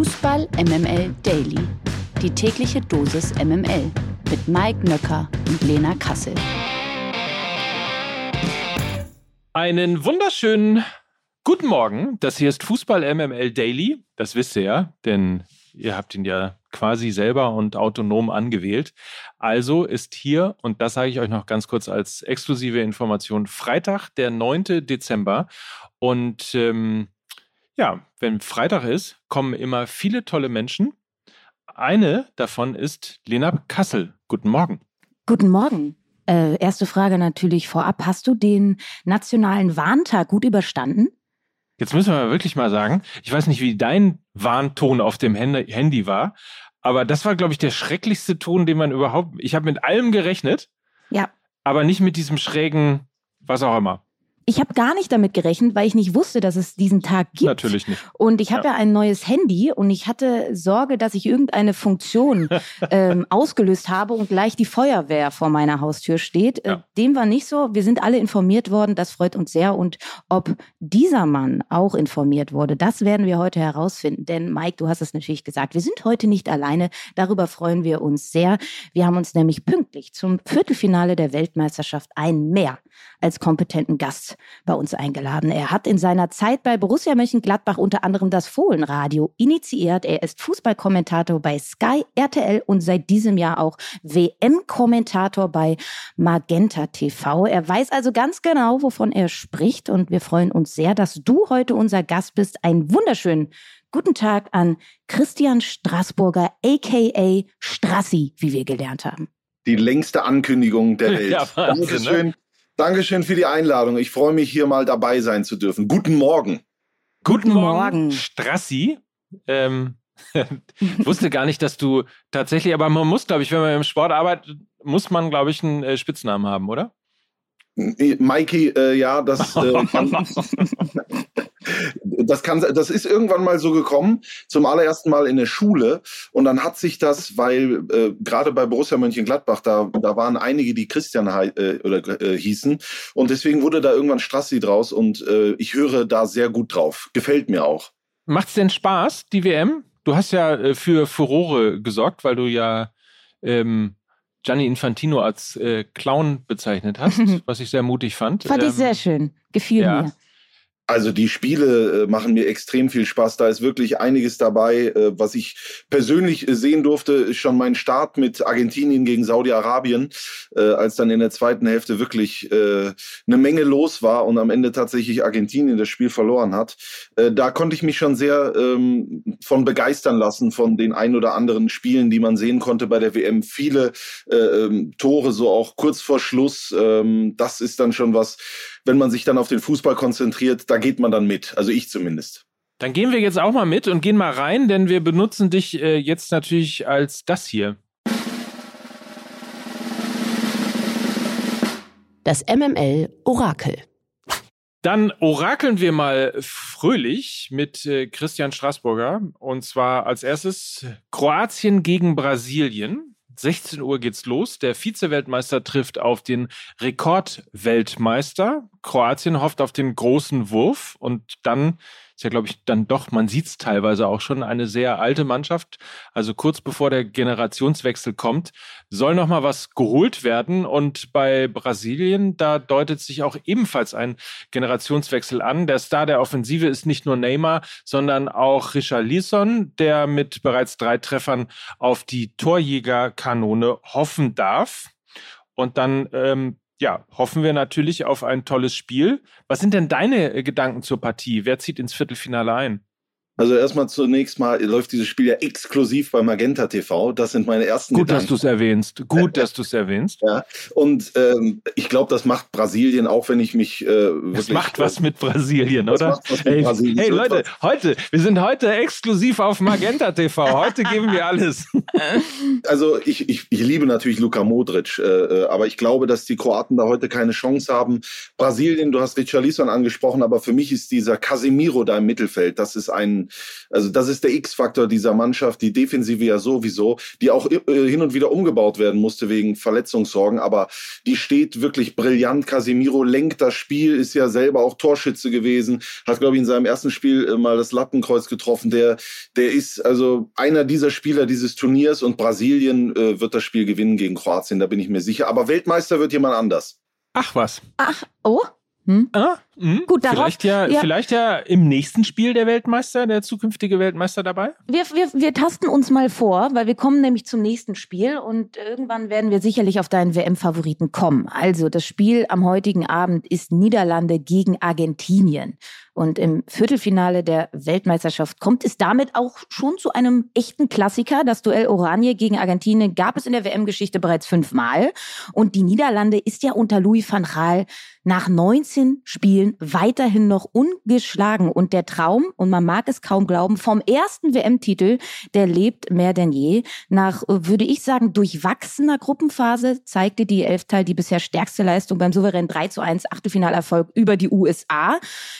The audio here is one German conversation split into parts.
Fußball MML Daily. Die tägliche Dosis MML mit Mike Nöcker und Lena Kassel. Einen wunderschönen guten Morgen. Das hier ist Fußball MML Daily. Das wisst ihr ja, denn ihr habt ihn ja quasi selber und autonom angewählt. Also ist hier, und das sage ich euch noch ganz kurz als exklusive Information, Freitag, der 9. Dezember. Und ähm, ja, wenn Freitag ist, kommen immer viele tolle Menschen. Eine davon ist Lena Kassel. Guten Morgen. Guten Morgen. Äh, erste Frage natürlich vorab. Hast du den nationalen Warntag gut überstanden? Jetzt müssen wir wirklich mal sagen, ich weiß nicht, wie dein Warnton auf dem Handy war, aber das war, glaube ich, der schrecklichste Ton, den man überhaupt. Ich habe mit allem gerechnet. Ja. Aber nicht mit diesem schrägen, was auch immer. Ich habe gar nicht damit gerechnet, weil ich nicht wusste, dass es diesen Tag gibt. Natürlich nicht. Und ich habe ja. ja. ein neues Handy und ich hatte Sorge, dass ich irgendeine Funktion ähm, ausgelöst habe und gleich die Feuerwehr vor meiner Haustür steht. Äh, ja. dem war nicht so. Wir sind alle informiert worden. Das freut uns sehr. Und ob dieser Mann auch informiert wurde, das werden wir heute herausfinden. Denn Mike, du hast es natürlich gesagt, wir sind heute nicht alleine. Darüber freuen wir uns sehr. Wir haben uns nämlich pünktlich zum Viertelfinale der Weltmeisterschaft ein mehr als kompetenten Gast bei uns eingeladen. Er hat in seiner Zeit bei Borussia Mönchengladbach unter anderem das Fohlenradio initiiert. Er ist Fußballkommentator bei Sky, RTL und seit diesem Jahr auch WM-Kommentator bei Magenta TV. Er weiß also ganz genau, wovon er spricht und wir freuen uns sehr, dass du heute unser Gast bist. Einen wunderschönen Guten Tag an Christian Straßburger, aka Strassi, wie wir gelernt haben. Die längste Ankündigung der Welt. Ja, Wahnsinn, Dankeschön. Ne? Dankeschön für die Einladung. Ich freue mich, hier mal dabei sein zu dürfen. Guten Morgen. Guten Morgen, Strassi. Ähm, ich wusste gar nicht, dass du tatsächlich, aber man muss, glaube ich, wenn man im Sport arbeitet, muss man, glaube ich, einen äh, Spitznamen haben, oder? Mikey, äh, ja, das, äh, das kann, das ist irgendwann mal so gekommen, zum allerersten Mal in der Schule. Und dann hat sich das, weil äh, gerade bei Borussia Mönchengladbach, da, da waren einige, die Christian äh, oder äh, hießen. Und deswegen wurde da irgendwann Strassi draus. Und äh, ich höre da sehr gut drauf. Gefällt mir auch. Macht's denn Spaß, die WM? Du hast ja äh, für Furore gesorgt, weil du ja ähm, Gianni Infantino als äh, Clown bezeichnet hast, was ich sehr mutig fand. Fand ähm, ich sehr schön. Gefiel ja. mir. Also die Spiele äh, machen mir extrem viel Spaß. Da ist wirklich einiges dabei, äh, was ich persönlich äh, sehen durfte. Ist schon mein Start mit Argentinien gegen Saudi-Arabien, als dann in der zweiten Hälfte wirklich eine Menge los war und am Ende tatsächlich Argentinien das Spiel verloren hat. Da konnte ich mich schon sehr ähm, von begeistern lassen von den ein oder anderen Spielen, die man sehen konnte bei der WM. Viele äh, ähm, Tore so auch kurz vor Schluss. Ähm, das ist dann schon was, wenn man sich dann auf den Fußball konzentriert, da geht man dann mit. Also ich zumindest. Dann gehen wir jetzt auch mal mit und gehen mal rein, denn wir benutzen dich äh, jetzt natürlich als das hier. Das MML Orakel. Dann orakeln wir mal fröhlich mit äh, Christian Straßburger. Und zwar als erstes Kroatien gegen Brasilien. 16 Uhr geht's los. Der Vize-Weltmeister trifft auf den Rekordweltmeister. Kroatien hofft auf den großen Wurf und dann ist ja, glaube ich, dann doch, man sieht es teilweise auch schon, eine sehr alte Mannschaft. Also kurz bevor der Generationswechsel kommt, soll noch mal was geholt werden. Und bei Brasilien, da deutet sich auch ebenfalls ein Generationswechsel an. Der Star der Offensive ist nicht nur Neymar, sondern auch Richarlison, der mit bereits drei Treffern auf die Torjägerkanone hoffen darf. Und dann ähm, ja, hoffen wir natürlich auf ein tolles Spiel. Was sind denn deine äh, Gedanken zur Partie? Wer zieht ins Viertelfinale ein? Also erstmal zunächst mal läuft dieses Spiel ja exklusiv bei Magenta TV. Das sind meine ersten Gut, Gedanken. dass du es erwähnst. Gut, dass du es erwähnst. Ja. Und ähm, ich glaube, das macht Brasilien, auch wenn ich mich äh, wirklich. Das macht was mit Brasilien, oder? Mit hey, Brasilien. hey Leute, heute, wir sind heute exklusiv auf Magenta TV. Heute geben wir alles. also ich, ich, ich liebe natürlich Luka Modric, äh, äh, aber ich glaube, dass die Kroaten da heute keine Chance haben. Brasilien, du hast Richarlison angesprochen, aber für mich ist dieser Casemiro da im Mittelfeld, das ist ein also das ist der X-Faktor dieser Mannschaft, die Defensive ja sowieso, die auch äh, hin und wieder umgebaut werden musste wegen Verletzungssorgen, aber die steht wirklich brillant. Casemiro lenkt das Spiel, ist ja selber auch Torschütze gewesen, hat, glaube ich, in seinem ersten Spiel äh, mal das Lattenkreuz getroffen. Der, der ist also einer dieser Spieler dieses Turniers und Brasilien äh, wird das Spiel gewinnen gegen Kroatien, da bin ich mir sicher. Aber Weltmeister wird jemand anders. Ach was. Ach, oh. Hm? Ah, hm. Gut, darauf, vielleicht ja, ja, vielleicht ja im nächsten Spiel der Weltmeister, der zukünftige Weltmeister dabei? Wir, wir, wir tasten uns mal vor, weil wir kommen nämlich zum nächsten Spiel und irgendwann werden wir sicherlich auf deinen WM-Favoriten kommen. Also das Spiel am heutigen Abend ist Niederlande gegen Argentinien. Und im Viertelfinale der Weltmeisterschaft kommt es damit auch schon zu einem echten Klassiker. Das Duell Oranje gegen Argentinien gab es in der WM-Geschichte bereits fünfmal. Und die Niederlande ist ja unter Louis van Gaal nach 19 Spielen weiterhin noch ungeschlagen. Und der Traum, und man mag es kaum glauben, vom ersten WM-Titel, der lebt mehr denn je. Nach, würde ich sagen, durchwachsener Gruppenphase zeigte die Elfteil die bisher stärkste Leistung beim souveränen 3 zu 1 Achtelfinalerfolg über die USA.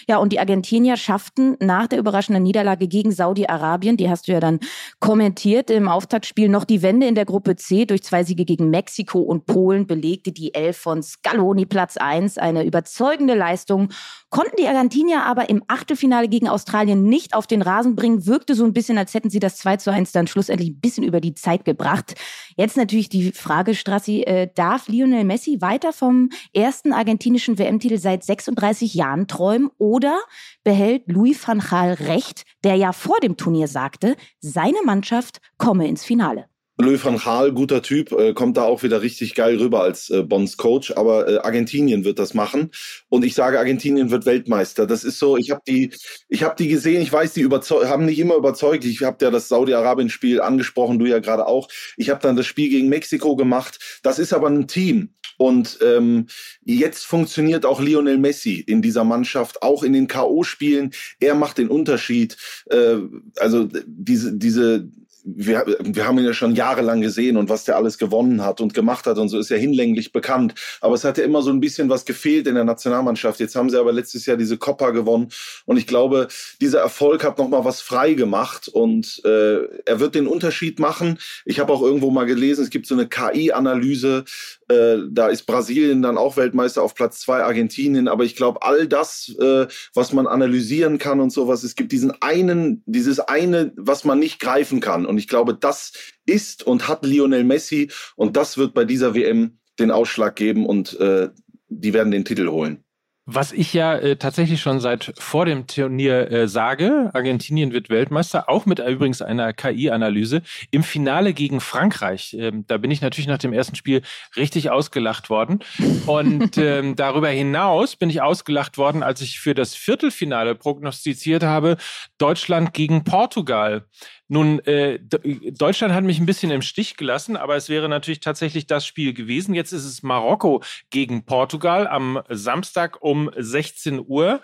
Ja, und die Argentinier schafften nach der überraschenden Niederlage gegen Saudi-Arabien, die hast du ja dann kommentiert im Auftaktspiel, noch die Wende in der Gruppe C durch zwei Siege gegen Mexiko und Polen belegte die Elf von Scaloni Platz 1. Eine überzeugende Leistung konnten die Argentinier aber im Achtelfinale gegen Australien nicht auf den Rasen bringen. Wirkte so ein bisschen, als hätten sie das 2 zu 1 dann schlussendlich ein bisschen über die Zeit gebracht. Jetzt natürlich die Frage, Strassi, äh, darf Lionel Messi weiter vom ersten argentinischen WM-Titel seit 36 Jahren träumen oder behält Louis van Gaal recht, der ja vor dem Turnier sagte, seine Mannschaft komme ins Finale? Louis van Gaal, guter Typ, äh, kommt da auch wieder richtig geil rüber als äh, Bonds Coach. Aber äh, Argentinien wird das machen und ich sage, Argentinien wird Weltmeister. Das ist so. Ich habe die, ich habe die gesehen. Ich weiß, die haben nicht immer überzeugt. Ich habe ja das Saudi-Arabien-Spiel angesprochen, du ja gerade auch. Ich habe dann das Spiel gegen Mexiko gemacht. Das ist aber ein Team. Und ähm, jetzt funktioniert auch Lionel Messi in dieser Mannschaft, auch in den K.O.-Spielen. Er macht den Unterschied. Äh, also diese, diese, wir, wir haben ihn ja schon jahrelang gesehen und was der alles gewonnen hat und gemacht hat und so ist ja hinlänglich bekannt. Aber es hat ja immer so ein bisschen was gefehlt in der Nationalmannschaft. Jetzt haben sie aber letztes Jahr diese Copa gewonnen und ich glaube, dieser Erfolg hat nochmal was frei gemacht und äh, er wird den Unterschied machen. Ich habe auch irgendwo mal gelesen, es gibt so eine KI-Analyse, äh, da ist Brasilien dann auch Weltmeister auf Platz zwei, Argentinien. Aber ich glaube, all das, äh, was man analysieren kann und sowas, es gibt diesen einen, dieses eine, was man nicht greifen kann. Und ich glaube, das ist und hat Lionel Messi und das wird bei dieser WM den Ausschlag geben und äh, die werden den Titel holen. Was ich ja äh, tatsächlich schon seit vor dem Turnier äh, sage, Argentinien wird Weltmeister, auch mit übrigens einer KI-Analyse. Im Finale gegen Frankreich, ähm, da bin ich natürlich nach dem ersten Spiel richtig ausgelacht worden. Und ähm, darüber hinaus bin ich ausgelacht worden, als ich für das Viertelfinale prognostiziert habe, Deutschland gegen Portugal. Nun, äh, Deutschland hat mich ein bisschen im Stich gelassen, aber es wäre natürlich tatsächlich das Spiel gewesen. Jetzt ist es Marokko gegen Portugal am Samstag um 16 Uhr.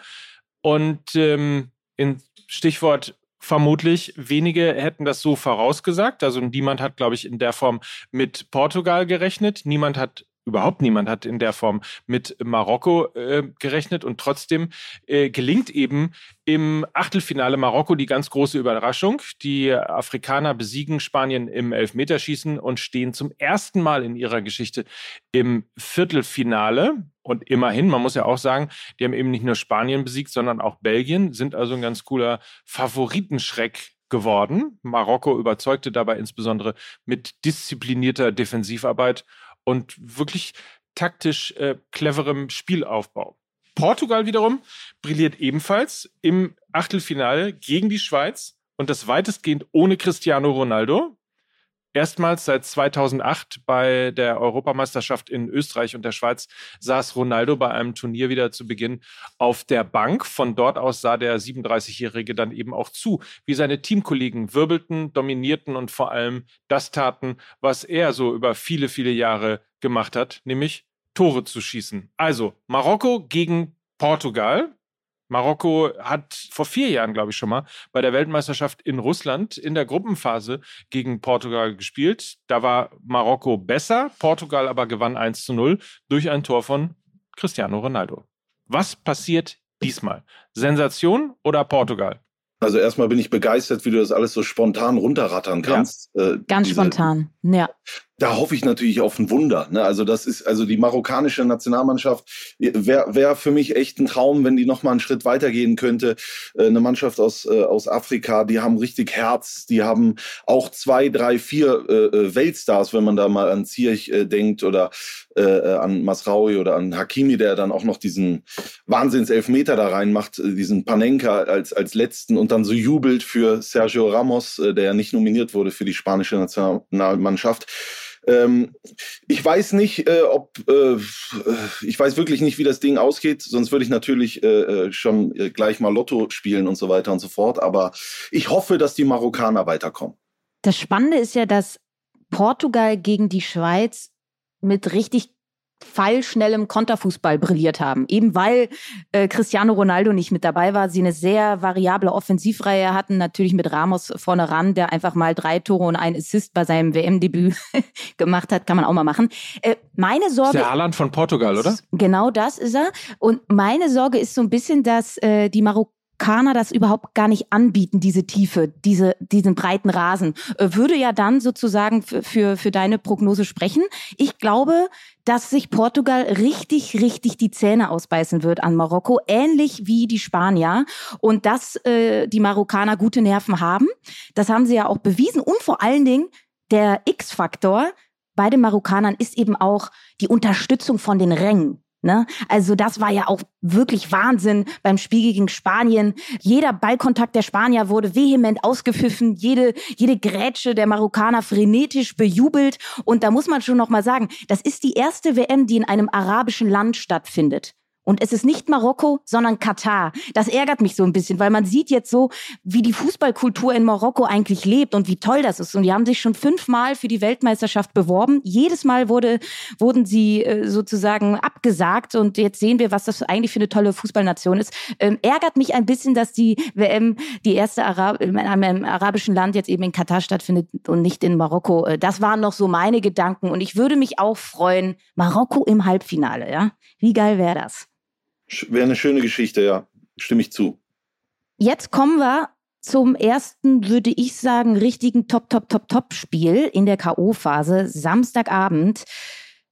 Und ähm, in Stichwort vermutlich wenige hätten das so vorausgesagt. Also niemand hat, glaube ich, in der Form mit Portugal gerechnet. Niemand hat überhaupt niemand hat in der Form mit Marokko äh, gerechnet und trotzdem äh, gelingt eben im Achtelfinale Marokko die ganz große Überraschung. Die Afrikaner besiegen Spanien im Elfmeterschießen und stehen zum ersten Mal in ihrer Geschichte im Viertelfinale. Und immerhin, man muss ja auch sagen, die haben eben nicht nur Spanien besiegt, sondern auch Belgien, sind also ein ganz cooler Favoritenschreck geworden. Marokko überzeugte dabei insbesondere mit disziplinierter Defensivarbeit und wirklich taktisch äh, cleverem Spielaufbau. Portugal wiederum brilliert ebenfalls im Achtelfinale gegen die Schweiz und das weitestgehend ohne Cristiano Ronaldo. Erstmals seit 2008 bei der Europameisterschaft in Österreich und der Schweiz saß Ronaldo bei einem Turnier wieder zu Beginn auf der Bank. Von dort aus sah der 37-Jährige dann eben auch zu, wie seine Teamkollegen wirbelten, dominierten und vor allem das taten, was er so über viele, viele Jahre gemacht hat, nämlich Tore zu schießen. Also Marokko gegen Portugal. Marokko hat vor vier Jahren, glaube ich, schon mal bei der Weltmeisterschaft in Russland in der Gruppenphase gegen Portugal gespielt. Da war Marokko besser, Portugal aber gewann 1 zu 0 durch ein Tor von Cristiano Ronaldo. Was passiert diesmal? Sensation oder Portugal? Also erstmal bin ich begeistert, wie du das alles so spontan runterrattern kannst. Ja, äh, ganz diese, spontan, ja da hoffe ich natürlich auf ein Wunder. Ne? Also das ist also die marokkanische Nationalmannschaft wäre wär für mich echt ein Traum, wenn die noch mal einen Schritt weitergehen könnte. Äh, eine Mannschaft aus äh, aus Afrika, die haben richtig Herz, die haben auch zwei, drei, vier äh, äh Weltstars, wenn man da mal an Ziyech äh, denkt oder äh, äh, an Masraoui oder an Hakimi, der dann auch noch diesen Wahnsinnselfmeter da reinmacht, äh, diesen Panenka als als letzten und dann so jubelt für Sergio Ramos, äh, der ja nicht nominiert wurde für die spanische Nationalmannschaft ähm, ich weiß nicht, äh, ob äh, ich weiß wirklich nicht, wie das Ding ausgeht. Sonst würde ich natürlich äh, äh schon äh, gleich mal Lotto spielen und so weiter und so fort. Aber ich hoffe, dass die Marokkaner weiterkommen. Das Spannende ist ja, dass Portugal gegen die Schweiz mit richtig pfeilschnellem Konterfußball brilliert haben. Eben weil äh, Cristiano Ronaldo nicht mit dabei war, sie eine sehr variable Offensivreihe hatten, natürlich mit Ramos vorne ran, der einfach mal drei Tore und ein Assist bei seinem WM-Debüt gemacht hat, kann man auch mal machen. Äh, meine Sorge... ist der Haaland von Portugal, oder? Genau das ist er. Und meine Sorge ist so ein bisschen, dass äh, die Marok Kana das überhaupt gar nicht anbieten, diese Tiefe, diese, diesen breiten Rasen. Äh, würde ja dann sozusagen für, für, für deine Prognose sprechen. Ich glaube, dass sich Portugal richtig, richtig die Zähne ausbeißen wird an Marokko, ähnlich wie die Spanier. Und dass äh, die Marokkaner gute Nerven haben, das haben sie ja auch bewiesen. Und vor allen Dingen der X-Faktor bei den Marokkanern ist eben auch die Unterstützung von den Rängen. Ne? Also das war ja auch wirklich Wahnsinn beim Spiel gegen Spanien. Jeder Ballkontakt der Spanier wurde vehement ausgepfiffen, jede, jede Grätsche der Marokkaner frenetisch bejubelt. Und da muss man schon noch mal sagen, das ist die erste WM, die in einem arabischen Land stattfindet. Und es ist nicht Marokko, sondern Katar. Das ärgert mich so ein bisschen, weil man sieht jetzt so, wie die Fußballkultur in Marokko eigentlich lebt und wie toll das ist. Und die haben sich schon fünfmal für die Weltmeisterschaft beworben. Jedes Mal wurde, wurden sie äh, sozusagen abgesagt. Und jetzt sehen wir, was das eigentlich für eine tolle Fußballnation ist. Ähm, ärgert mich ein bisschen, dass die WM, die erste Arab in einem arabischen Land jetzt eben in Katar stattfindet und nicht in Marokko. Äh, das waren noch so meine Gedanken. Und ich würde mich auch freuen, Marokko im Halbfinale, ja? Wie geil wäre das? Wäre eine schöne Geschichte, ja. Stimme ich zu. Jetzt kommen wir zum ersten, würde ich sagen, richtigen Top, Top, Top, Top-Spiel in der K.O.-Phase. Samstagabend.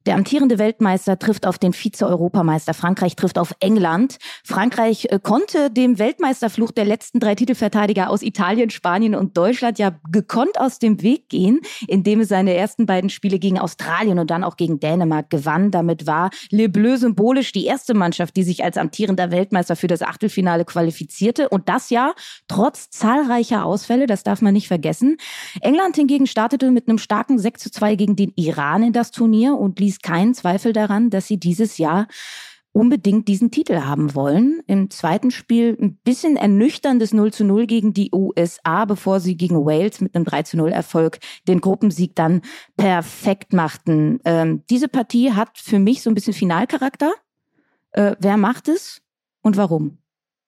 Der amtierende Weltmeister trifft auf den Vize-Europameister. Frankreich trifft auf England. Frankreich äh, konnte dem Weltmeisterfluch der letzten drei Titelverteidiger aus Italien, Spanien und Deutschland ja gekonnt aus dem Weg gehen, indem es seine ersten beiden Spiele gegen Australien und dann auch gegen Dänemark gewann. Damit war Le Bleu symbolisch die erste Mannschaft, die sich als amtierender Weltmeister für das Achtelfinale qualifizierte. Und das ja trotz zahlreicher Ausfälle, das darf man nicht vergessen. England hingegen startete mit einem starken 6 zu 2 gegen den Iran in das Turnier und ließ ließ keinen Zweifel daran, dass sie dieses Jahr unbedingt diesen Titel haben wollen. Im zweiten Spiel ein bisschen ernüchterndes 0 zu 0 gegen die USA, bevor sie gegen Wales mit einem 3 zu 0 Erfolg den Gruppensieg dann perfekt machten. Ähm, diese Partie hat für mich so ein bisschen Finalcharakter. Äh, wer macht es und warum?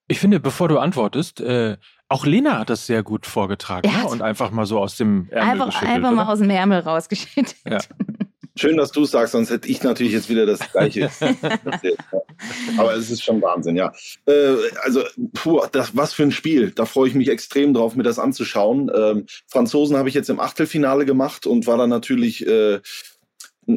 Ich finde, bevor du antwortest, äh, auch Lena hat das sehr gut vorgetragen ne? und einfach mal so aus dem Ärmel einfach, geschüttelt. Einfach mal aus dem Ärmel rausgeschüttelt. Ja. Schön, dass du es sagst, sonst hätte ich natürlich jetzt wieder das Gleiche. Aber es ist schon Wahnsinn, ja. Äh, also, puh, das, was für ein Spiel. Da freue ich mich extrem drauf, mir das anzuschauen. Ähm, Franzosen habe ich jetzt im Achtelfinale gemacht und war dann natürlich äh,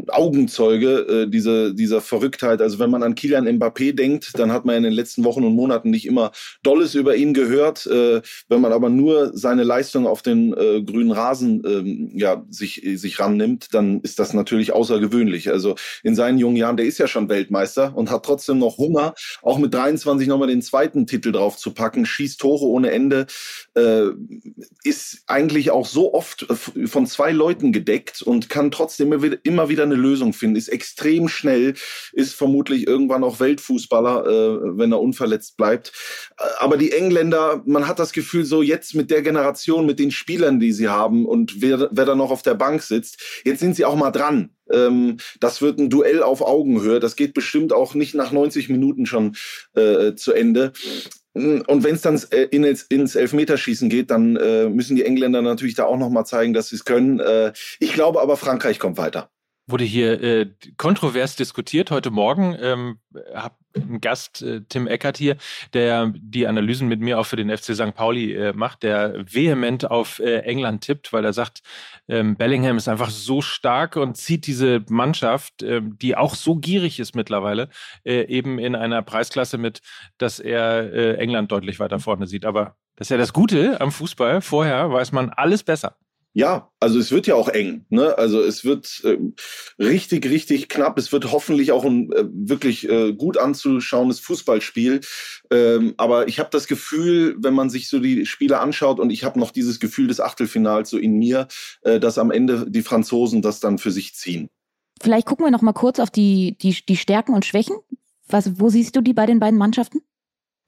Augenzeuge äh, diese, dieser Verrücktheit. Also wenn man an Kilian Mbappé denkt, dann hat man in den letzten Wochen und Monaten nicht immer Dolles über ihn gehört. Äh, wenn man aber nur seine Leistung auf den äh, grünen Rasen äh, ja, sich, sich rannimmt, dann ist das natürlich außergewöhnlich. Also in seinen jungen Jahren, der ist ja schon Weltmeister und hat trotzdem noch Hunger, auch mit 23 nochmal den zweiten Titel drauf zu packen, schießt Tore ohne Ende, äh, ist eigentlich auch so oft äh, von zwei Leuten gedeckt und kann trotzdem immer wieder wieder eine Lösung finden, ist extrem schnell, ist vermutlich irgendwann auch Weltfußballer, äh, wenn er unverletzt bleibt. Äh, aber die Engländer, man hat das Gefühl, so jetzt mit der Generation, mit den Spielern, die sie haben und wer, wer da noch auf der Bank sitzt, jetzt sind sie auch mal dran. Ähm, das wird ein Duell auf Augenhöhe. Das geht bestimmt auch nicht nach 90 Minuten schon äh, zu Ende. Und wenn es dann äh, in, ins Elfmeterschießen geht, dann äh, müssen die Engländer natürlich da auch noch mal zeigen, dass sie es können. Äh, ich glaube aber, Frankreich kommt weiter. Wurde hier äh, kontrovers diskutiert. Heute Morgen ähm, habe einen Gast, äh, Tim Eckert hier, der die Analysen mit mir auch für den FC St. Pauli äh, macht, der vehement auf äh, England tippt, weil er sagt, ähm, Bellingham ist einfach so stark und zieht diese Mannschaft, ähm, die auch so gierig ist mittlerweile, äh, eben in einer Preisklasse mit, dass er äh, England deutlich weiter vorne sieht. Aber das ist ja das Gute am Fußball. Vorher weiß man alles besser. Ja, also es wird ja auch eng. Ne? Also es wird äh, richtig, richtig knapp. Es wird hoffentlich auch ein äh, wirklich äh, gut anzuschauendes Fußballspiel. Ähm, aber ich habe das Gefühl, wenn man sich so die Spiele anschaut, und ich habe noch dieses Gefühl des Achtelfinals so in mir, äh, dass am Ende die Franzosen das dann für sich ziehen. Vielleicht gucken wir noch mal kurz auf die, die, die Stärken und Schwächen. Was, wo siehst du die bei den beiden Mannschaften?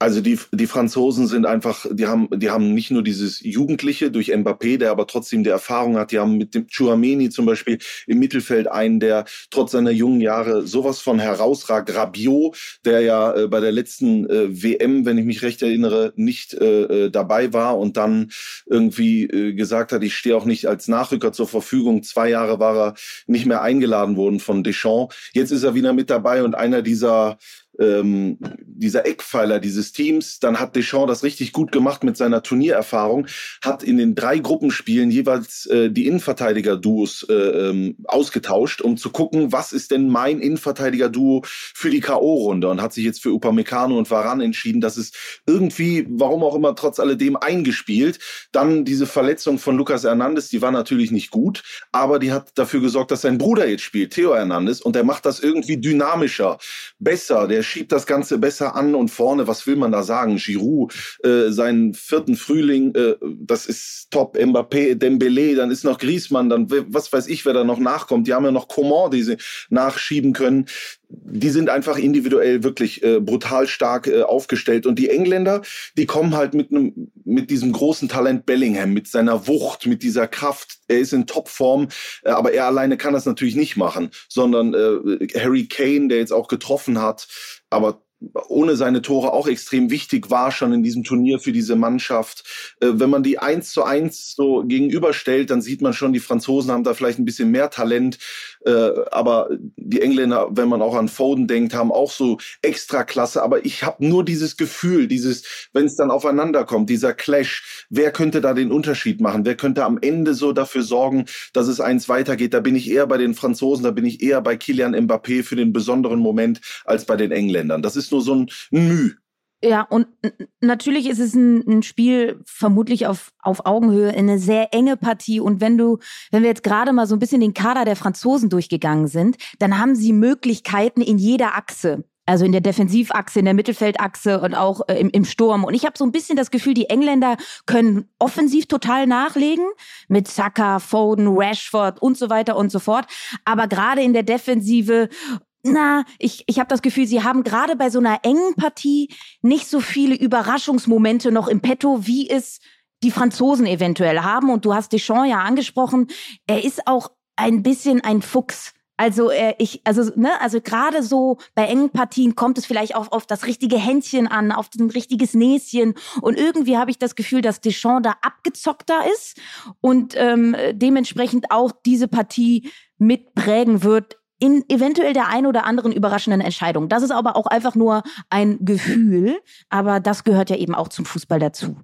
Also die, die Franzosen sind einfach, die haben, die haben nicht nur dieses Jugendliche durch Mbappé, der aber trotzdem die Erfahrung hat. Die haben mit dem Chouameni zum Beispiel im Mittelfeld einen, der trotz seiner jungen Jahre sowas von herausragt. Rabiot, der ja äh, bei der letzten äh, WM, wenn ich mich recht erinnere, nicht äh, äh, dabei war und dann irgendwie äh, gesagt hat, ich stehe auch nicht als Nachrücker zur Verfügung. Zwei Jahre war er nicht mehr eingeladen worden von Deschamps. Jetzt ist er wieder mit dabei und einer dieser ähm, dieser Eckpfeiler dieses Teams. Dann hat Deschamps das richtig gut gemacht mit seiner Turniererfahrung, hat in den drei Gruppenspielen jeweils äh, die Innenverteidiger-Duos äh, ähm, ausgetauscht, um zu gucken, was ist denn mein Innenverteidiger-Duo für die K.O.-Runde und hat sich jetzt für Upamecano und Varan entschieden. Das ist irgendwie, warum auch immer, trotz alledem eingespielt. Dann diese Verletzung von Lucas Hernandez, die war natürlich nicht gut, aber die hat dafür gesorgt, dass sein Bruder jetzt spielt, Theo Hernandez, und der macht das irgendwie dynamischer, besser. Der schiebt das Ganze besser an und vorne, was will man da sagen? Giroud, äh, seinen vierten Frühling, äh, das ist top. Mbappé, Dembele, dann ist noch Griezmann, dann was weiß ich, wer da noch nachkommt. Die haben ja noch Coman, die sie nachschieben können die sind einfach individuell wirklich äh, brutal stark äh, aufgestellt und die Engländer, die kommen halt mit einem mit diesem großen Talent Bellingham, mit seiner Wucht, mit dieser Kraft. Er ist in Topform, äh, aber er alleine kann das natürlich nicht machen, sondern äh, Harry Kane, der jetzt auch getroffen hat, aber ohne seine Tore auch extrem wichtig war schon in diesem Turnier für diese Mannschaft. Äh, wenn man die eins zu eins so gegenüberstellt, dann sieht man schon, die Franzosen haben da vielleicht ein bisschen mehr Talent. Äh, aber die Engländer, wenn man auch an Foden denkt, haben auch so extra Klasse. Aber ich habe nur dieses Gefühl, dieses, wenn es dann aufeinander kommt, dieser Clash, wer könnte da den Unterschied machen? Wer könnte am Ende so dafür sorgen, dass es eins weitergeht? Da bin ich eher bei den Franzosen, da bin ich eher bei Kilian Mbappé für den besonderen Moment als bei den Engländern. Das ist nur so ein Müh. Ja, und natürlich ist es ein, ein, Spiel vermutlich auf, auf Augenhöhe, eine sehr enge Partie. Und wenn du, wenn wir jetzt gerade mal so ein bisschen den Kader der Franzosen durchgegangen sind, dann haben sie Möglichkeiten in jeder Achse. Also in der Defensivachse, in der Mittelfeldachse und auch äh, im, im Sturm. Und ich habe so ein bisschen das Gefühl, die Engländer können offensiv total nachlegen mit Saka, Foden, Rashford und so weiter und so fort. Aber gerade in der Defensive na, ich, ich habe das Gefühl, sie haben gerade bei so einer engen Partie nicht so viele Überraschungsmomente noch im Petto, wie es die Franzosen eventuell haben. Und du hast Deschamps ja angesprochen, er ist auch ein bisschen ein Fuchs. Also äh, ich, also ne, also gerade so bei engen Partien kommt es vielleicht auch auf das richtige Händchen an, auf ein richtiges Näschen und irgendwie habe ich das Gefühl, dass Deschamps da abgezockter ist und ähm, dementsprechend auch diese Partie mitprägen wird in eventuell der ein oder anderen überraschenden Entscheidung. Das ist aber auch einfach nur ein Gefühl, aber das gehört ja eben auch zum Fußball dazu.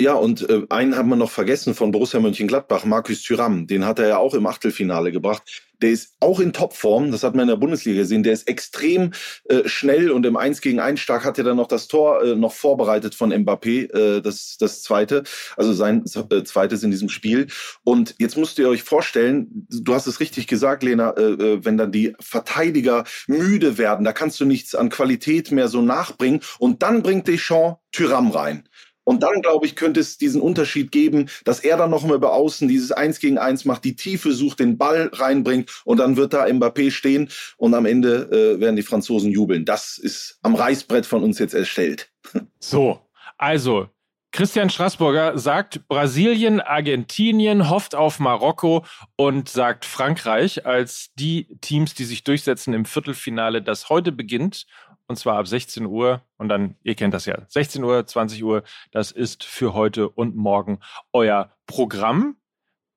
Ja, und äh, einen haben wir noch vergessen von Borussia Mönchengladbach, Markus Thüram. Den hat er ja auch im Achtelfinale gebracht. Der ist auch in Topform, das hat man in der Bundesliga gesehen. Der ist extrem äh, schnell und im 1 gegen 1 stark hat er dann noch das Tor äh, noch vorbereitet von Mbappé, äh, das, das zweite, also sein äh, zweites in diesem Spiel. Und jetzt müsst ihr euch vorstellen, du hast es richtig gesagt, Lena, äh, äh, wenn dann die Verteidiger müde werden, da kannst du nichts an Qualität mehr so nachbringen. Und dann bringt Deschamps Tyram rein. Und dann, glaube ich, könnte es diesen Unterschied geben, dass er dann nochmal über außen dieses Eins gegen Eins macht, die Tiefe sucht, den Ball reinbringt und dann wird da Mbappé stehen und am Ende äh, werden die Franzosen jubeln. Das ist am Reißbrett von uns jetzt erstellt. So, also Christian Straßburger sagt Brasilien, Argentinien, hofft auf Marokko und sagt Frankreich als die Teams, die sich durchsetzen im Viertelfinale, das heute beginnt und zwar ab 16 Uhr. Und dann, ihr kennt das ja, 16 Uhr, 20 Uhr, das ist für heute und morgen euer Programm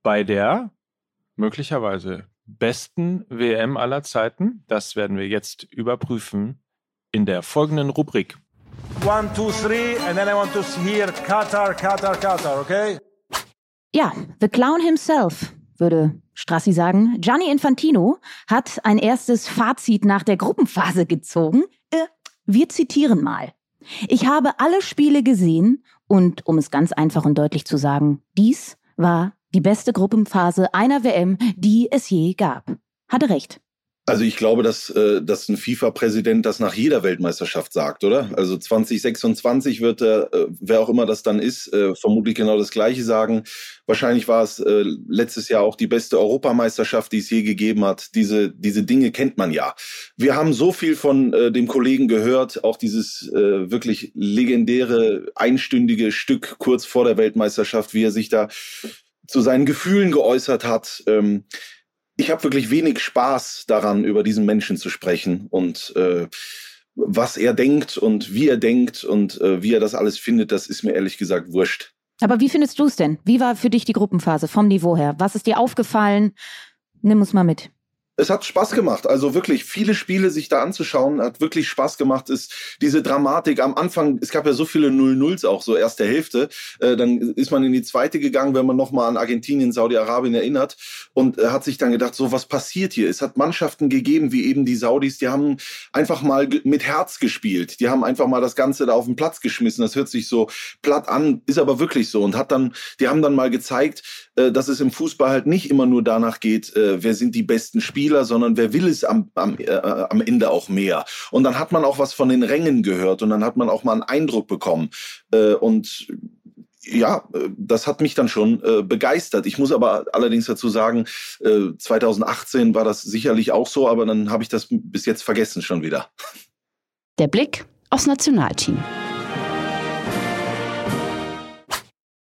bei der möglicherweise besten WM aller Zeiten? Das werden wir jetzt überprüfen in der folgenden Rubrik. One, two, three, and then I want to hear Qatar, Qatar, Qatar, okay? Ja, The Clown himself, würde Strassi sagen. Gianni Infantino hat ein erstes Fazit nach der Gruppenphase gezogen. Wir zitieren mal. Ich habe alle Spiele gesehen und, um es ganz einfach und deutlich zu sagen, dies war die beste Gruppenphase einer WM, die es je gab. Hatte recht. Also ich glaube, dass, äh, dass ein FIFA-Präsident das nach jeder Weltmeisterschaft sagt, oder? Also 2026 wird er, äh, wer auch immer das dann ist, äh, vermutlich genau das Gleiche sagen. Wahrscheinlich war es letztes Jahr auch die beste Europameisterschaft, die es je gegeben hat. Diese, diese Dinge kennt man ja. Wir haben so viel von dem Kollegen gehört, auch dieses wirklich legendäre einstündige Stück kurz vor der Weltmeisterschaft, wie er sich da zu seinen Gefühlen geäußert hat. Ich habe wirklich wenig Spaß daran, über diesen Menschen zu sprechen und äh, was er denkt und wie er denkt und äh, wie er das alles findet, das ist mir ehrlich gesagt wurscht. Aber wie findest du es denn? Wie war für dich die Gruppenphase vom Niveau her? Was ist dir aufgefallen? Nimm uns mal mit es hat Spaß gemacht. Also wirklich viele Spiele sich da anzuschauen, hat wirklich Spaß gemacht. Ist diese Dramatik am Anfang, es gab ja so viele Null-Nulls auch, so erste Hälfte. Äh, dann ist man in die zweite gegangen, wenn man nochmal an Argentinien, Saudi-Arabien erinnert und äh, hat sich dann gedacht, so was passiert hier? Es hat Mannschaften gegeben, wie eben die Saudis, die haben einfach mal mit Herz gespielt. Die haben einfach mal das Ganze da auf den Platz geschmissen. Das hört sich so platt an, ist aber wirklich so und hat dann, die haben dann mal gezeigt, äh, dass es im Fußball halt nicht immer nur danach geht, äh, wer sind die besten Spieler, sondern wer will es am, am, äh, am Ende auch mehr. Und dann hat man auch was von den Rängen gehört und dann hat man auch mal einen Eindruck bekommen. Äh, und ja, äh, das hat mich dann schon äh, begeistert. Ich muss aber allerdings dazu sagen, äh, 2018 war das sicherlich auch so, aber dann habe ich das bis jetzt vergessen schon wieder. Der Blick aufs Nationalteam.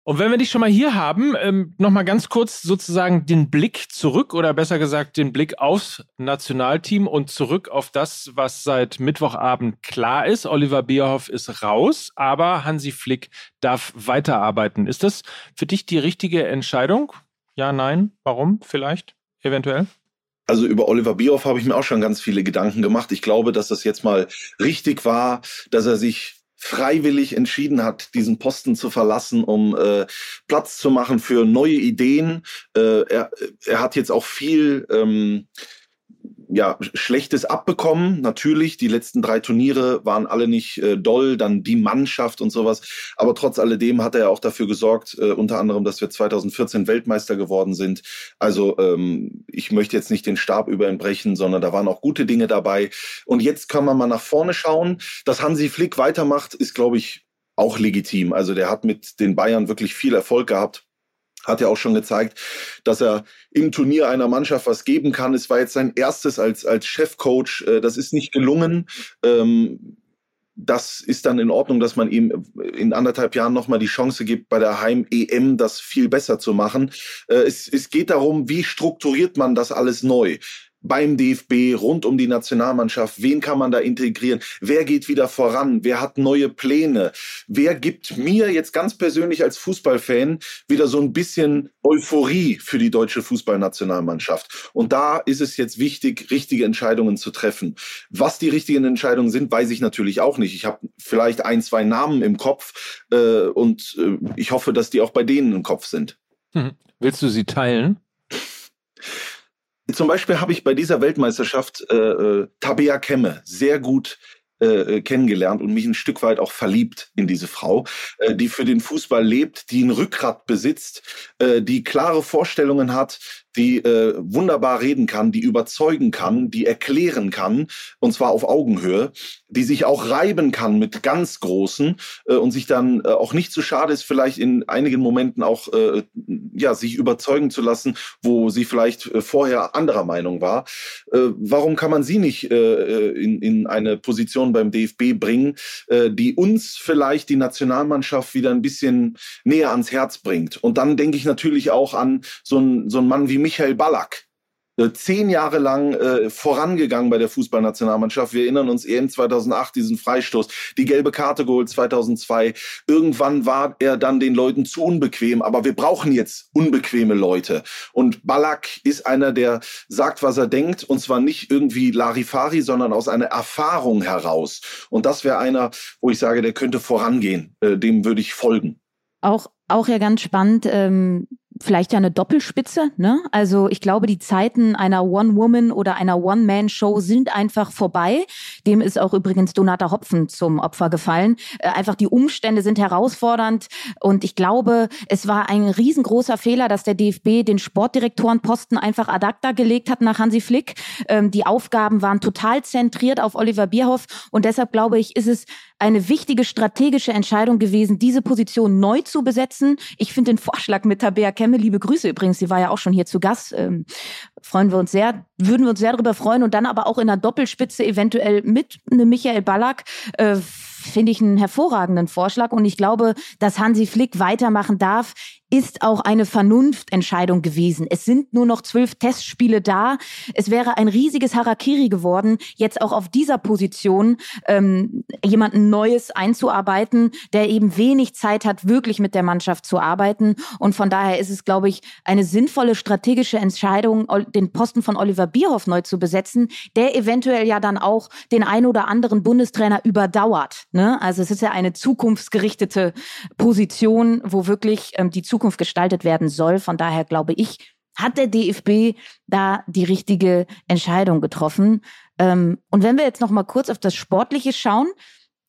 Und wenn wir dich schon mal hier haben, ähm, nochmal ganz kurz sozusagen den Blick zurück oder besser gesagt den Blick aufs Nationalteam und zurück auf das, was seit Mittwochabend klar ist. Oliver Bierhoff ist raus, aber Hansi Flick darf weiterarbeiten. Ist das für dich die richtige Entscheidung? Ja, nein? Warum? Vielleicht? Eventuell? Also über Oliver Bierhoff habe ich mir auch schon ganz viele Gedanken gemacht. Ich glaube, dass das jetzt mal richtig war, dass er sich freiwillig entschieden hat, diesen Posten zu verlassen, um äh, Platz zu machen für neue Ideen. Äh, er, er hat jetzt auch viel ähm, ja, Schlechtes abbekommen. Natürlich, die letzten drei Turniere waren alle nicht äh, doll, dann die Mannschaft und sowas. Aber trotz alledem hat er auch dafür gesorgt, äh, unter anderem, dass wir 2014 Weltmeister geworden sind. Also ähm, ich möchte jetzt nicht den Stab über ihn brechen, sondern da waren auch gute Dinge dabei. Und jetzt kann man mal nach vorne schauen. Dass Hansi Flick weitermacht, ist, glaube ich, auch legitim. Also der hat mit den Bayern wirklich viel Erfolg gehabt hat ja auch schon gezeigt, dass er im Turnier einer Mannschaft was geben kann. Es war jetzt sein erstes als, als Chefcoach. Äh, das ist nicht gelungen. Ähm, das ist dann in Ordnung, dass man ihm in anderthalb Jahren nochmal die Chance gibt, bei der Heim-EM das viel besser zu machen. Äh, es, es geht darum, wie strukturiert man das alles neu beim DFB, rund um die Nationalmannschaft, wen kann man da integrieren, wer geht wieder voran, wer hat neue Pläne, wer gibt mir jetzt ganz persönlich als Fußballfan wieder so ein bisschen Euphorie für die deutsche Fußballnationalmannschaft. Und da ist es jetzt wichtig, richtige Entscheidungen zu treffen. Was die richtigen Entscheidungen sind, weiß ich natürlich auch nicht. Ich habe vielleicht ein, zwei Namen im Kopf äh, und äh, ich hoffe, dass die auch bei denen im Kopf sind. Hm. Willst du sie teilen? Zum Beispiel habe ich bei dieser Weltmeisterschaft äh, äh, Tabea Kemme sehr gut äh, äh, kennengelernt und mich ein Stück weit auch verliebt in diese Frau, äh, die für den Fußball lebt, die ein Rückgrat besitzt, äh, die klare Vorstellungen hat, die äh, wunderbar reden kann, die überzeugen kann, die erklären kann, und zwar auf Augenhöhe, die sich auch reiben kann mit ganz Großen äh, und sich dann äh, auch nicht zu schade ist, vielleicht in einigen Momenten auch äh, ja sich überzeugen zu lassen, wo sie vielleicht äh, vorher anderer Meinung war. Äh, warum kann man sie nicht äh, in, in eine Position beim DFB bringen, äh, die uns vielleicht die Nationalmannschaft wieder ein bisschen näher ans Herz bringt? Und dann denke ich natürlich auch an so einen so einen Mann wie Michael Ballack, äh, zehn Jahre lang äh, vorangegangen bei der Fußballnationalmannschaft. Wir erinnern uns EM 2008, diesen Freistoß, die gelbe Karte geholt 2002. Irgendwann war er dann den Leuten zu unbequem, aber wir brauchen jetzt unbequeme Leute. Und Ballack ist einer, der sagt, was er denkt, und zwar nicht irgendwie Larifari, sondern aus einer Erfahrung heraus. Und das wäre einer, wo ich sage, der könnte vorangehen. Äh, dem würde ich folgen. Auch, auch ja ganz spannend. Ähm vielleicht ja eine Doppelspitze. Ne? Also ich glaube, die Zeiten einer One-Woman oder einer One-Man-Show sind einfach vorbei. Dem ist auch übrigens Donata Hopfen zum Opfer gefallen. Äh, einfach die Umstände sind herausfordernd und ich glaube, es war ein riesengroßer Fehler, dass der DFB den Sportdirektorenposten einfach ad acta gelegt hat nach Hansi Flick. Ähm, die Aufgaben waren total zentriert auf Oliver Bierhoff und deshalb glaube ich, ist es eine wichtige strategische Entscheidung gewesen, diese Position neu zu besetzen. Ich finde den Vorschlag mit Tabea Kemme, liebe Grüße übrigens, sie war ja auch schon hier zu Gast, ähm, freuen wir uns sehr, würden wir uns sehr darüber freuen und dann aber auch in der Doppelspitze eventuell mit einem Michael Ballack. Äh, finde ich einen hervorragenden Vorschlag und ich glaube, dass Hansi Flick weitermachen darf ist auch eine Vernunftentscheidung gewesen. Es sind nur noch zwölf Testspiele da. Es wäre ein riesiges Harakiri geworden, jetzt auch auf dieser Position ähm, jemanden Neues einzuarbeiten, der eben wenig Zeit hat, wirklich mit der Mannschaft zu arbeiten. Und von daher ist es, glaube ich, eine sinnvolle strategische Entscheidung, den Posten von Oliver Bierhoff neu zu besetzen, der eventuell ja dann auch den ein oder anderen Bundestrainer überdauert. Ne? Also es ist ja eine zukunftsgerichtete Position, wo wirklich ähm, die Zukunft Zukunft gestaltet werden soll. Von daher glaube ich, hat der DFB da die richtige Entscheidung getroffen. Ähm, und wenn wir jetzt noch mal kurz auf das Sportliche schauen,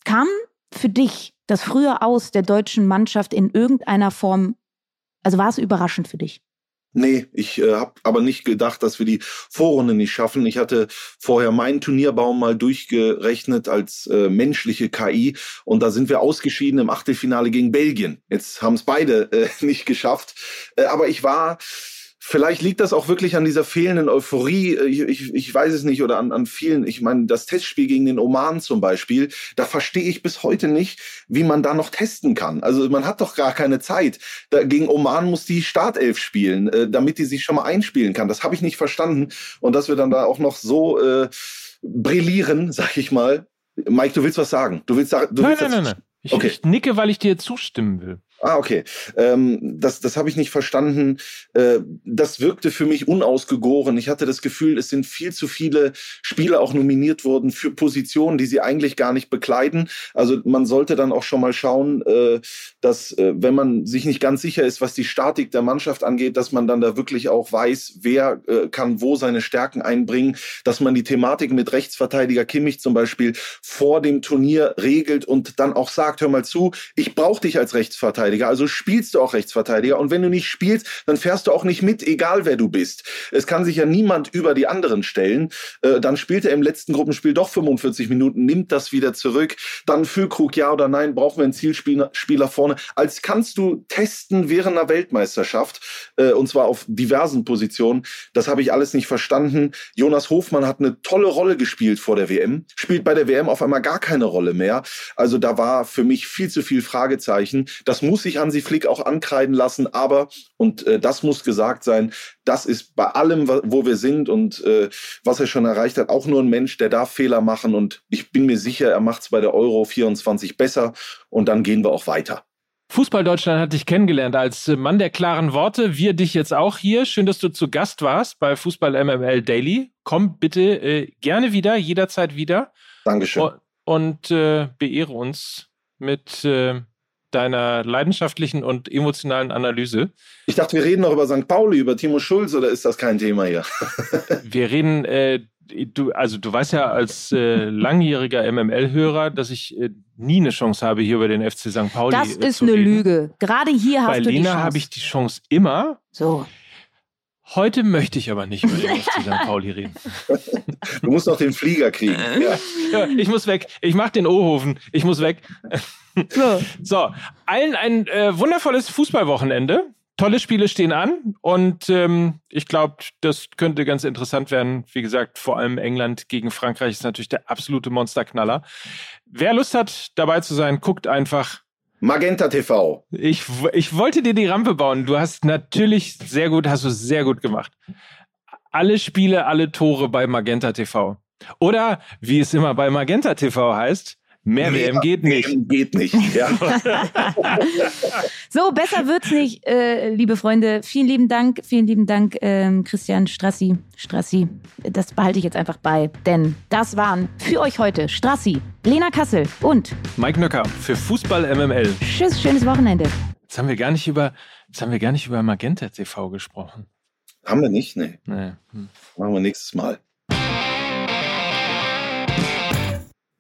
kam für dich das frühe Aus der deutschen Mannschaft in irgendeiner Form, also war es überraschend für dich? Nee, ich äh, habe aber nicht gedacht, dass wir die Vorrunde nicht schaffen. Ich hatte vorher meinen Turnierbaum mal durchgerechnet als äh, menschliche KI und da sind wir ausgeschieden im Achtelfinale gegen Belgien. Jetzt haben es beide äh, nicht geschafft. Äh, aber ich war Vielleicht liegt das auch wirklich an dieser fehlenden Euphorie. Ich, ich, ich weiß es nicht oder an, an vielen. Ich meine, das Testspiel gegen den Oman zum Beispiel, da verstehe ich bis heute nicht, wie man da noch testen kann. Also man hat doch gar keine Zeit. Da, gegen Oman muss die Startelf spielen, äh, damit die sich schon mal einspielen kann. Das habe ich nicht verstanden. Und dass wir dann da auch noch so äh, brillieren, sag ich mal. Mike, du willst was sagen? Du willst sagen? Du nein, willst nein, nein, nein. Ich, okay. ich nicke, weil ich dir zustimmen will. Ah, okay. Ähm, das das habe ich nicht verstanden. Äh, das wirkte für mich unausgegoren. Ich hatte das Gefühl, es sind viel zu viele Spieler auch nominiert worden für Positionen, die sie eigentlich gar nicht bekleiden. Also man sollte dann auch schon mal schauen, äh, dass äh, wenn man sich nicht ganz sicher ist, was die Statik der Mannschaft angeht, dass man dann da wirklich auch weiß, wer äh, kann wo seine Stärken einbringen, dass man die Thematik mit Rechtsverteidiger Kimmich zum Beispiel vor dem Turnier regelt und dann auch sagt, hör mal zu, ich brauche dich als Rechtsverteidiger. Rechtsverteidiger, also spielst du auch Rechtsverteidiger. Und wenn du nicht spielst, dann fährst du auch nicht mit, egal wer du bist. Es kann sich ja niemand über die anderen stellen. Äh, dann spielt er im letzten Gruppenspiel doch 45 Minuten, nimmt das wieder zurück. Dann Füllkrug, ja oder nein, brauchen wir einen Zielspieler Spieler vorne. Als kannst du testen während einer Weltmeisterschaft, äh, und zwar auf diversen Positionen. Das habe ich alles nicht verstanden. Jonas Hofmann hat eine tolle Rolle gespielt vor der WM, spielt bei der WM auf einmal gar keine Rolle mehr. Also da war für mich viel zu viel Fragezeichen. Das muss muss sich Hansi Flick auch ankreiden lassen, aber, und äh, das muss gesagt sein, das ist bei allem, wo wir sind und äh, was er schon erreicht hat, auch nur ein Mensch, der darf Fehler machen und ich bin mir sicher, er macht es bei der Euro 24 besser und dann gehen wir auch weiter. Fußball Deutschland hat dich kennengelernt als Mann der klaren Worte. Wir dich jetzt auch hier. Schön, dass du zu Gast warst bei Fußball MML Daily. Komm bitte äh, gerne wieder, jederzeit wieder. Dankeschön. Und äh, beehre uns mit äh, deiner leidenschaftlichen und emotionalen Analyse. Ich dachte, wir reden noch über St. Pauli, über Timo Schulz, oder ist das kein Thema hier? wir reden, äh, du, also du weißt ja als äh, langjähriger MML-Hörer, dass ich äh, nie eine Chance habe, hier über den FC St. Pauli Das äh, ist eine reden. Lüge. Gerade hier hast Bei du Lena die Chance. habe ich die Chance immer. So. Heute möchte ich aber nicht über den FC St. Pauli reden. Du musst noch den Flieger kriegen. Ja. ja ich muss weg. Ich mache den O-Hofen. Ich muss weg. So, so allen ein äh, wundervolles Fußballwochenende. Tolle Spiele stehen an und ähm, ich glaube, das könnte ganz interessant werden. Wie gesagt, vor allem England gegen Frankreich ist natürlich der absolute Monsterknaller. Wer Lust hat, dabei zu sein, guckt einfach Magenta TV. Ich, ich wollte dir die Rampe bauen. Du hast natürlich sehr gut, hast du sehr gut gemacht. alle Spiele, alle Tore bei Magenta TV. Oder wie es immer bei Magenta TV heißt, Mehr WM geht nicht. WM geht nicht, ja. so, besser wird's nicht, äh, liebe Freunde. Vielen lieben Dank, vielen lieben Dank, ähm, Christian Strassi. Strassi, das behalte ich jetzt einfach bei, denn das waren für euch heute Strassi, Lena Kassel und Mike Nöcker für Fußball MML. Tschüss, schönes Wochenende. Jetzt haben wir gar nicht über, jetzt haben wir gar nicht über Magenta TV gesprochen. Haben wir nicht? Nee. nee. Hm. Machen wir nächstes Mal.